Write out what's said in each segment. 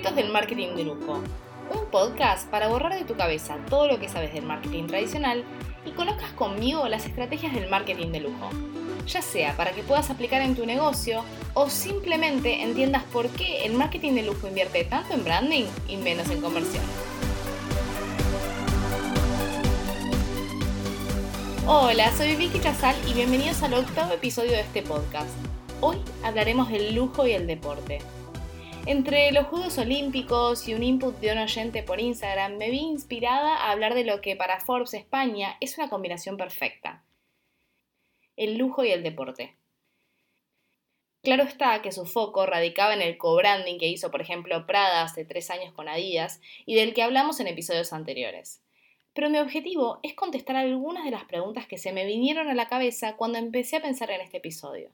Secretos del Marketing de Lujo. Un podcast para borrar de tu cabeza todo lo que sabes del marketing tradicional y conozcas conmigo las estrategias del marketing de lujo. Ya sea para que puedas aplicar en tu negocio o simplemente entiendas por qué el marketing de lujo invierte tanto en branding y menos en conversión. Hola, soy Vicky Chazal y bienvenidos al octavo episodio de este podcast. Hoy hablaremos del lujo y el deporte. Entre los Juegos Olímpicos y un input de un oyente por Instagram, me vi inspirada a hablar de lo que para Forbes España es una combinación perfecta. El lujo y el deporte. Claro está que su foco radicaba en el co-branding que hizo, por ejemplo, Prada hace tres años con Adidas y del que hablamos en episodios anteriores. Pero mi objetivo es contestar algunas de las preguntas que se me vinieron a la cabeza cuando empecé a pensar en este episodio.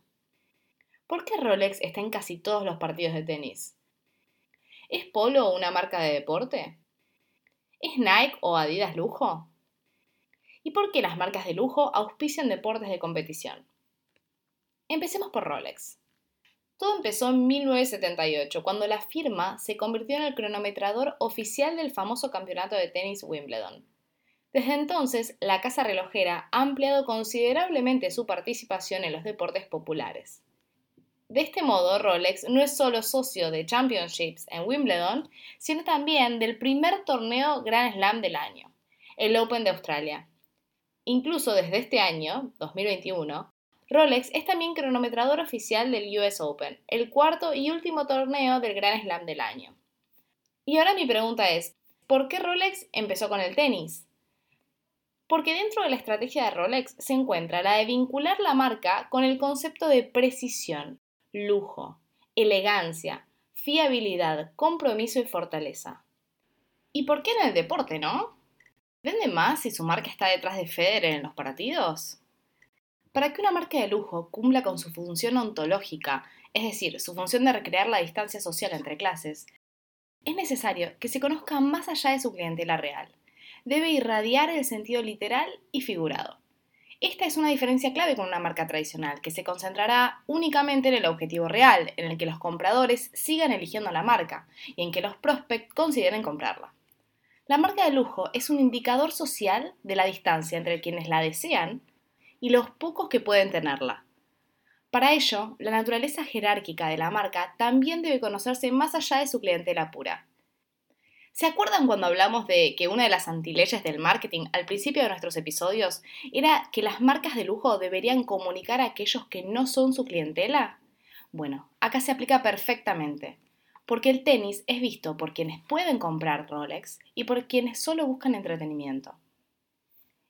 ¿Por qué Rolex está en casi todos los partidos de tenis? ¿Es Polo una marca de deporte? ¿Es Nike o Adidas lujo? ¿Y por qué las marcas de lujo auspician deportes de competición? Empecemos por Rolex. Todo empezó en 1978, cuando la firma se convirtió en el cronometrador oficial del famoso campeonato de tenis Wimbledon. Desde entonces, la casa relojera ha ampliado considerablemente su participación en los deportes populares. De este modo, Rolex no es solo socio de Championships en Wimbledon, sino también del primer torneo Grand Slam del año, el Open de Australia. Incluso desde este año, 2021, Rolex es también cronometrador oficial del US Open, el cuarto y último torneo del Grand Slam del año. Y ahora mi pregunta es, ¿por qué Rolex empezó con el tenis? Porque dentro de la estrategia de Rolex se encuentra la de vincular la marca con el concepto de precisión, lujo, elegancia, fiabilidad, compromiso y fortaleza. ¿Y por qué en el deporte, no? ¿Vende más si su marca está detrás de Federer en los partidos? Para que una marca de lujo cumpla con su función ontológica, es decir, su función de recrear la distancia social entre clases, es necesario que se conozca más allá de su clientela real. Debe irradiar el sentido literal y figurado. Esta es una diferencia clave con una marca tradicional, que se concentrará únicamente en el objetivo real, en el que los compradores sigan eligiendo la marca y en que los prospects consideren comprarla. La marca de lujo es un indicador social de la distancia entre quienes la desean y los pocos que pueden tenerla. Para ello, la naturaleza jerárquica de la marca también debe conocerse más allá de su clientela pura. ¿Se acuerdan cuando hablamos de que una de las antileyes del marketing al principio de nuestros episodios era que las marcas de lujo deberían comunicar a aquellos que no son su clientela? Bueno, acá se aplica perfectamente, porque el tenis es visto por quienes pueden comprar Rolex y por quienes solo buscan entretenimiento.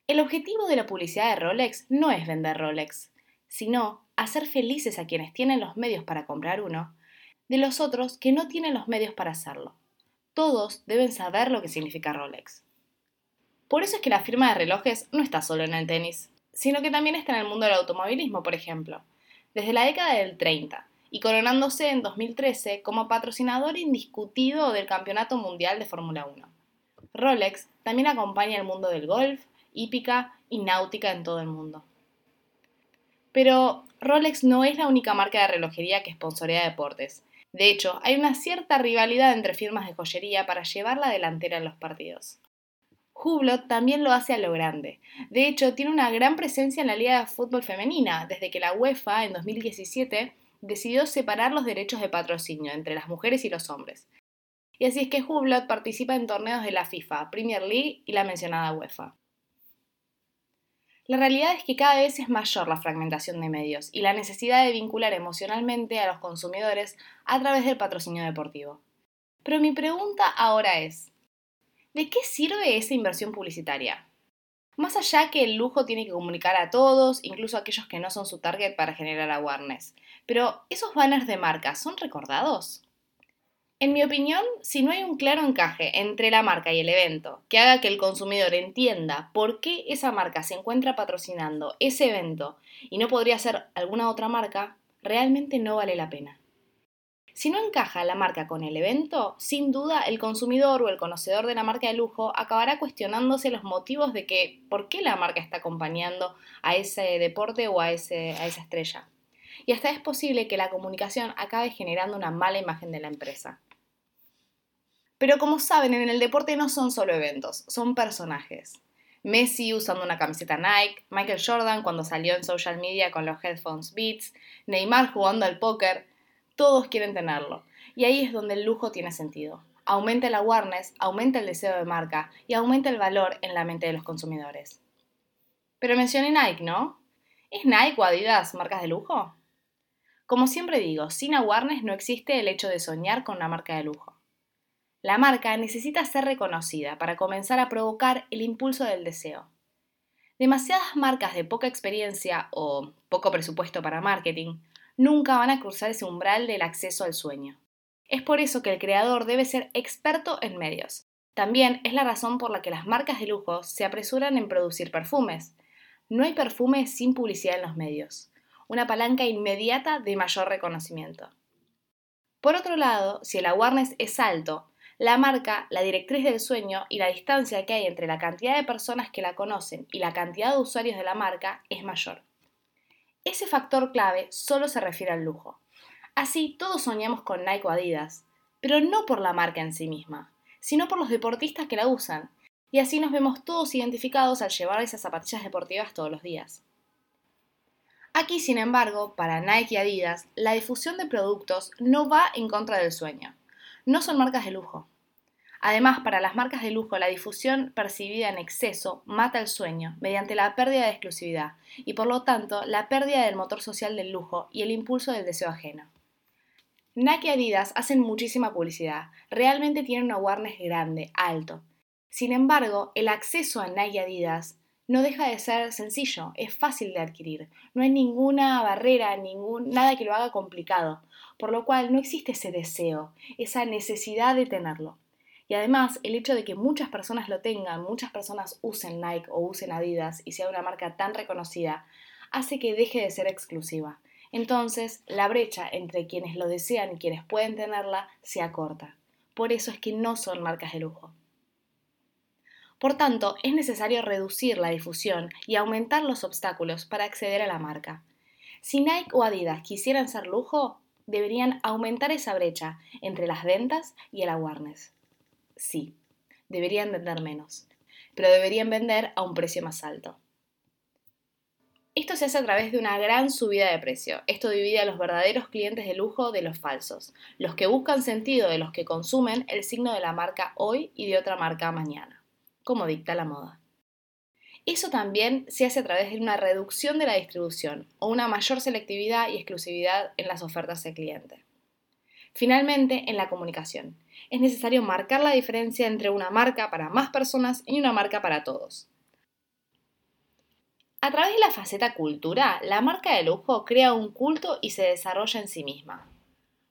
El objetivo de la publicidad de Rolex no es vender Rolex, sino hacer felices a quienes tienen los medios para comprar uno, de los otros que no tienen los medios para hacerlo todos deben saber lo que significa Rolex. Por eso es que la firma de relojes no está solo en el tenis, sino que también está en el mundo del automovilismo, por ejemplo, desde la década del 30 y coronándose en 2013 como patrocinador indiscutido del Campeonato Mundial de Fórmula 1. Rolex también acompaña el mundo del golf, hípica y náutica en todo el mundo. Pero Rolex no es la única marca de relojería que sponsorea deportes, de hecho, hay una cierta rivalidad entre firmas de joyería para llevar la delantera en los partidos. Hublot también lo hace a lo grande. De hecho, tiene una gran presencia en la Liga de Fútbol Femenina, desde que la UEFA en 2017 decidió separar los derechos de patrocinio entre las mujeres y los hombres. Y así es que Hublot participa en torneos de la FIFA, Premier League y la mencionada UEFA. La realidad es que cada vez es mayor la fragmentación de medios y la necesidad de vincular emocionalmente a los consumidores a través del patrocinio deportivo. Pero mi pregunta ahora es, ¿de qué sirve esa inversión publicitaria? Más allá que el lujo tiene que comunicar a todos, incluso a aquellos que no son su target para generar awareness. Pero, ¿esos banners de marca son recordados? En mi opinión, si no hay un claro encaje entre la marca y el evento que haga que el consumidor entienda por qué esa marca se encuentra patrocinando ese evento y no podría ser alguna otra marca, realmente no vale la pena. Si no encaja la marca con el evento, sin duda el consumidor o el conocedor de la marca de lujo acabará cuestionándose los motivos de que por qué la marca está acompañando a ese deporte o a, a esa estrella. Y hasta es posible que la comunicación acabe generando una mala imagen de la empresa. Pero como saben, en el deporte no son solo eventos, son personajes. Messi usando una camiseta Nike, Michael Jordan cuando salió en social media con los headphones Beats, Neymar jugando al póker, todos quieren tenerlo. Y ahí es donde el lujo tiene sentido. Aumenta el awareness, aumenta el deseo de marca y aumenta el valor en la mente de los consumidores. Pero mencioné Nike, ¿no? ¿Es Nike o Adidas marcas de lujo? Como siempre digo, sin awareness no existe el hecho de soñar con una marca de lujo. La marca necesita ser reconocida para comenzar a provocar el impulso del deseo. Demasiadas marcas de poca experiencia o poco presupuesto para marketing nunca van a cruzar ese umbral del acceso al sueño. Es por eso que el creador debe ser experto en medios. También es la razón por la que las marcas de lujo se apresuran en producir perfumes. No hay perfume sin publicidad en los medios, una palanca inmediata de mayor reconocimiento. Por otro lado, si el awareness es alto, la marca, la directriz del sueño y la distancia que hay entre la cantidad de personas que la conocen y la cantidad de usuarios de la marca es mayor. Ese factor clave solo se refiere al lujo. Así, todos soñamos con Nike o Adidas, pero no por la marca en sí misma, sino por los deportistas que la usan, y así nos vemos todos identificados al llevar esas zapatillas deportivas todos los días. Aquí, sin embargo, para Nike y Adidas, la difusión de productos no va en contra del sueño no son marcas de lujo. Además, para las marcas de lujo, la difusión percibida en exceso mata el sueño mediante la pérdida de exclusividad y por lo tanto la pérdida del motor social del lujo y el impulso del deseo ajeno. Nike y Adidas hacen muchísima publicidad, realmente tienen un awareness grande, alto. Sin embargo, el acceso a Nike y Adidas no deja de ser sencillo, es fácil de adquirir, no hay ninguna barrera, ningún, nada que lo haga complicado, por lo cual no existe ese deseo, esa necesidad de tenerlo. Y además, el hecho de que muchas personas lo tengan, muchas personas usen Nike o usen Adidas y sea una marca tan reconocida, hace que deje de ser exclusiva. Entonces, la brecha entre quienes lo desean y quienes pueden tenerla se acorta. Por eso es que no son marcas de lujo. Por tanto, es necesario reducir la difusión y aumentar los obstáculos para acceder a la marca. Si Nike o Adidas quisieran ser lujo, deberían aumentar esa brecha entre las ventas y el awareness. Sí, deberían vender menos, pero deberían vender a un precio más alto. Esto se hace a través de una gran subida de precio. Esto divide a los verdaderos clientes de lujo de los falsos, los que buscan sentido de los que consumen el signo de la marca hoy y de otra marca mañana como dicta la moda. Eso también se hace a través de una reducción de la distribución o una mayor selectividad y exclusividad en las ofertas del cliente. Finalmente, en la comunicación. Es necesario marcar la diferencia entre una marca para más personas y una marca para todos. A través de la faceta cultura, la marca de lujo crea un culto y se desarrolla en sí misma.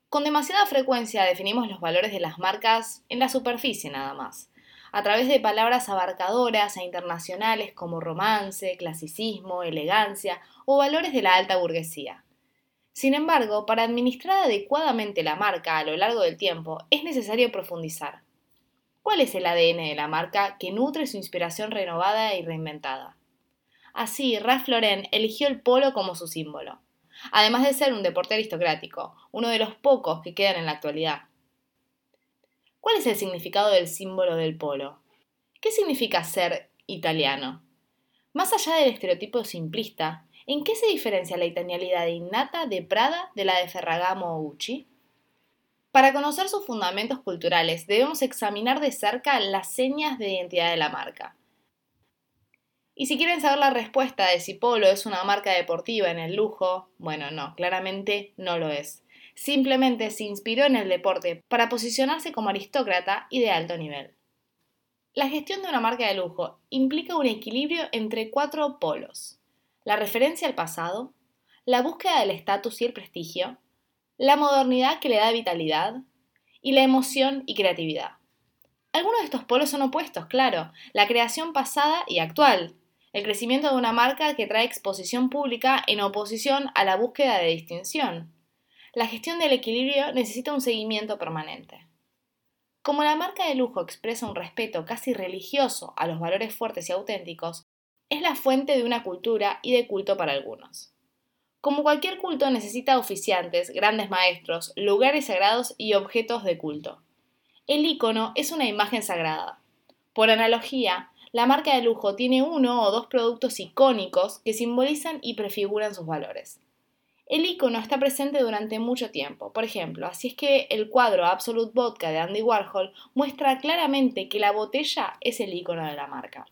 Con demasiada frecuencia definimos los valores de las marcas en la superficie nada más, a través de palabras abarcadoras e internacionales como romance, clasicismo, elegancia o valores de la alta burguesía. Sin embargo, para administrar adecuadamente la marca a lo largo del tiempo es necesario profundizar. ¿Cuál es el ADN de la marca que nutre su inspiración renovada y reinventada? Así, Ralph Lauren eligió el polo como su símbolo, además de ser un deporte aristocrático, uno de los pocos que quedan en la actualidad. ¿Cuál es el significado del símbolo del polo? ¿Qué significa ser italiano? Más allá del estereotipo simplista, ¿en qué se diferencia la italianidad innata de Prada de la de Ferragamo o Gucci? Para conocer sus fundamentos culturales debemos examinar de cerca las señas de identidad de la marca. Y si quieren saber la respuesta de si Polo es una marca deportiva en el lujo, bueno, no, claramente no lo es simplemente se inspiró en el deporte para posicionarse como aristócrata y de alto nivel. La gestión de una marca de lujo implica un equilibrio entre cuatro polos. La referencia al pasado, la búsqueda del estatus y el prestigio, la modernidad que le da vitalidad y la emoción y creatividad. Algunos de estos polos son opuestos, claro, la creación pasada y actual, el crecimiento de una marca que trae exposición pública en oposición a la búsqueda de distinción, la gestión del equilibrio necesita un seguimiento permanente. Como la marca de lujo expresa un respeto casi religioso a los valores fuertes y auténticos, es la fuente de una cultura y de culto para algunos. Como cualquier culto necesita oficiantes, grandes maestros, lugares sagrados y objetos de culto. El icono es una imagen sagrada. Por analogía, la marca de lujo tiene uno o dos productos icónicos que simbolizan y prefiguran sus valores. El icono está presente durante mucho tiempo. Por ejemplo, así es que el cuadro Absolute Vodka de Andy Warhol muestra claramente que la botella es el icono de la marca.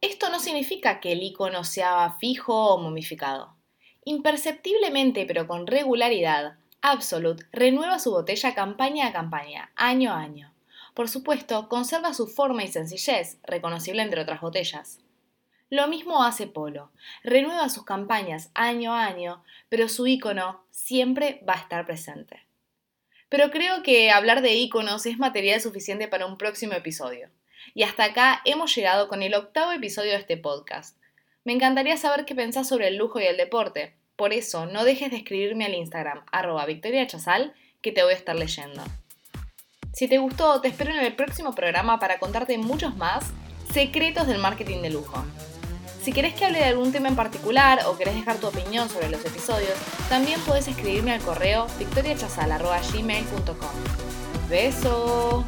Esto no significa que el icono sea fijo o momificado. Imperceptiblemente pero con regularidad, Absolute renueva su botella campaña a campaña, año a año. Por supuesto, conserva su forma y sencillez, reconocible entre otras botellas. Lo mismo hace Polo. Renueva sus campañas año a año, pero su icono siempre va a estar presente. Pero creo que hablar de iconos es material suficiente para un próximo episodio. Y hasta acá hemos llegado con el octavo episodio de este podcast. Me encantaría saber qué pensás sobre el lujo y el deporte. Por eso, no dejes de escribirme al Instagram, arroba Victoria Chazal, que te voy a estar leyendo. Si te gustó, te espero en el próximo programa para contarte muchos más secretos del marketing de lujo. Si querés que hable de algún tema en particular o querés dejar tu opinión sobre los episodios, también puedes escribirme al correo victoriachazal.gmail.com. ¡Beso!